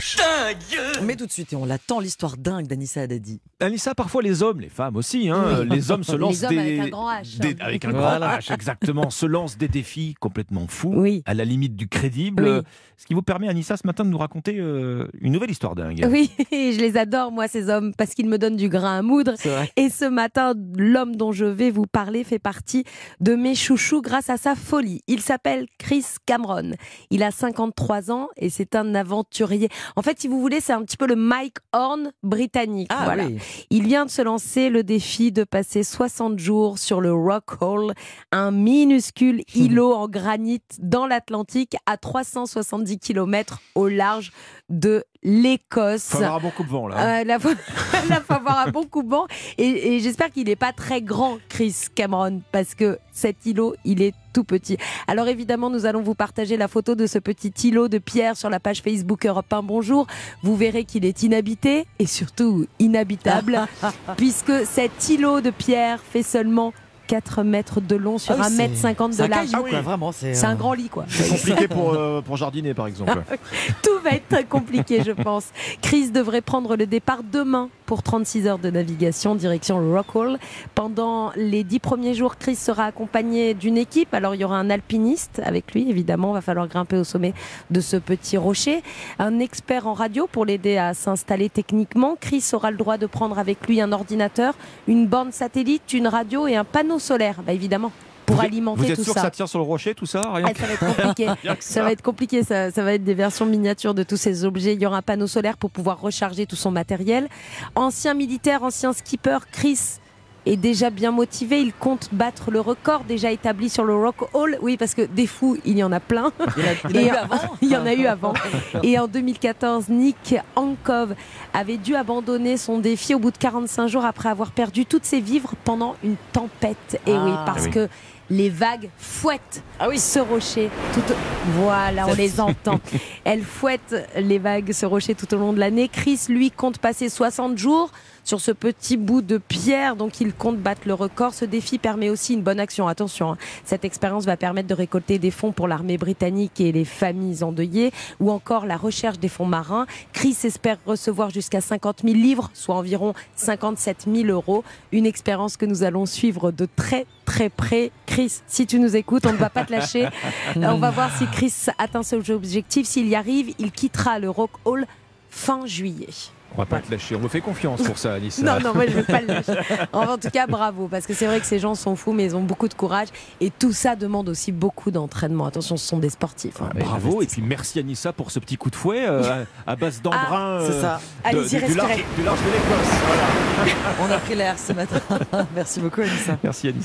H. Mais tout de suite, et on l'attend, l'histoire dingue d'Anissa Haddadi. Anissa, parfois les hommes, les femmes aussi, hein, les hommes se Les lancent hommes des, avec un grand H, des- avec un Voilà. grand H, exactement, se lancent des défis complètement fous, Oui. à la limite du crédible. Oui. Ce qui vous permet, Anissa, ce matin, de nous raconter euh, une nouvelle histoire dingue. Oui, je les adore, moi, ces hommes, parce qu'ils me donnent du grain à moudre. C'est vrai. Et ce matin, l'homme dont je vais vous parler fait partie de mes chouchous grâce à sa folie. Il s'appelle Chris Cameron. Il a 53 ans et c'est un aventurier. En fait, si vous voulez, c'est un petit peu le Mike Horn britannique. Ah voilà. oui. Il vient de se lancer le défi de passer 60 jours sur le Rock Hall, un minuscule îlot en granit dans l'Atlantique à 370 km au large de l'Écosse. Faut avoir un bon coup de vent, là. Euh, la fois avoir un bon coup de vent. Et, et j'espère qu'il n'est pas très grand, Chris Cameron, parce que cet îlot, il est tout petit. Alors évidemment, nous allons vous partager la photo de ce petit îlot de pierre sur la page Facebook Europe 1 Bonjour. Vous verrez qu'il est inhabité et surtout inhabitable, puisque cet îlot de pierre fait seulement 4 mètres de long sur Ah oui, 1 mètre c'est- 50 C'est de un large. quoi, vraiment. C'est C'est euh, un grand lit, quoi. C'est compliqué pour, euh, pour jardiner, par exemple. Tout va être très compliqué, je pense. Chris devrait prendre le départ demain pour 36 heures de navigation direction Rockall. Pendant les 10 premiers jours, Chris sera accompagné d'une équipe. Alors, il y aura un alpiniste avec lui, évidemment. Va falloir grimper au sommet de ce petit rocher. Un expert en radio pour l'aider à s'installer techniquement. Chris aura le droit de prendre avec lui un ordinateur, une borne satellite, une radio et un panneau solaire. Bah, évidemment, pour Vous alimenter Vous êtes tout sûr ça. que ça tient sur le rocher, tout ça Rien Ah, ça va être compliqué. Ça va être compliqué, ça, ça va être des versions miniatures de tous ces objets. Il y aura un panneau solaire pour pouvoir recharger tout son matériel. Ancien militaire, ancien skipper, Chris est déjà bien motivé. Il compte battre le record déjà établi sur le Rock Hall. Oui, parce que des fous, il y en a plein. Il y en a- eu en- avant. il y en a eu avant. Et en 2014, Nick Ankov avait dû abandonner son défi au bout de 45 jours après avoir perdu toutes ses vivres pendant une tempête. Et oui, Ah. parce Ah oui. que les vagues fouettent Ah oui. ce rocher. Tout Voilà, on les entend. Elles fouettent les vagues, ce rocher tout au long de l'année. Chris, lui, compte passer 60 jours sur ce petit bout de pierre, donc il compte battre le record. Ce défi permet aussi une bonne action. Attention, hein. cette expérience va permettre de récolter des fonds pour l'armée britannique et les familles endeuillées, ou encore la recherche des fonds marins. Chris espère recevoir jusqu'à 50 000 livres, soit environ 57 000 euros. Une expérience que nous allons suivre de très très près. Chris, si tu nous écoutes, on ne va pas te lâcher. on va voir si Chris atteint ses objectifs. S'il y arrive, il quittera le Rock Hall fin juillet. On va pas te lâcher, on me fait confiance pour ça, Anissa. Non, non, moi je ne vais pas le lâcher. Enfin, en tout cas, bravo, parce que c'est vrai que ces gens sont fous, mais ils ont beaucoup de courage. Et tout ça demande aussi beaucoup d'entraînement. Attention, ce sont des sportifs. hein. Bravo, et puis merci Anissa pour ce petit coup de fouet euh, à base d'embrun C'est euh, ça. de- Allez-y, du, du large, respirez. du large de l'Écosse. Voilà. On a pris l'air ce matin. Merci beaucoup, Anissa. Merci Anissa.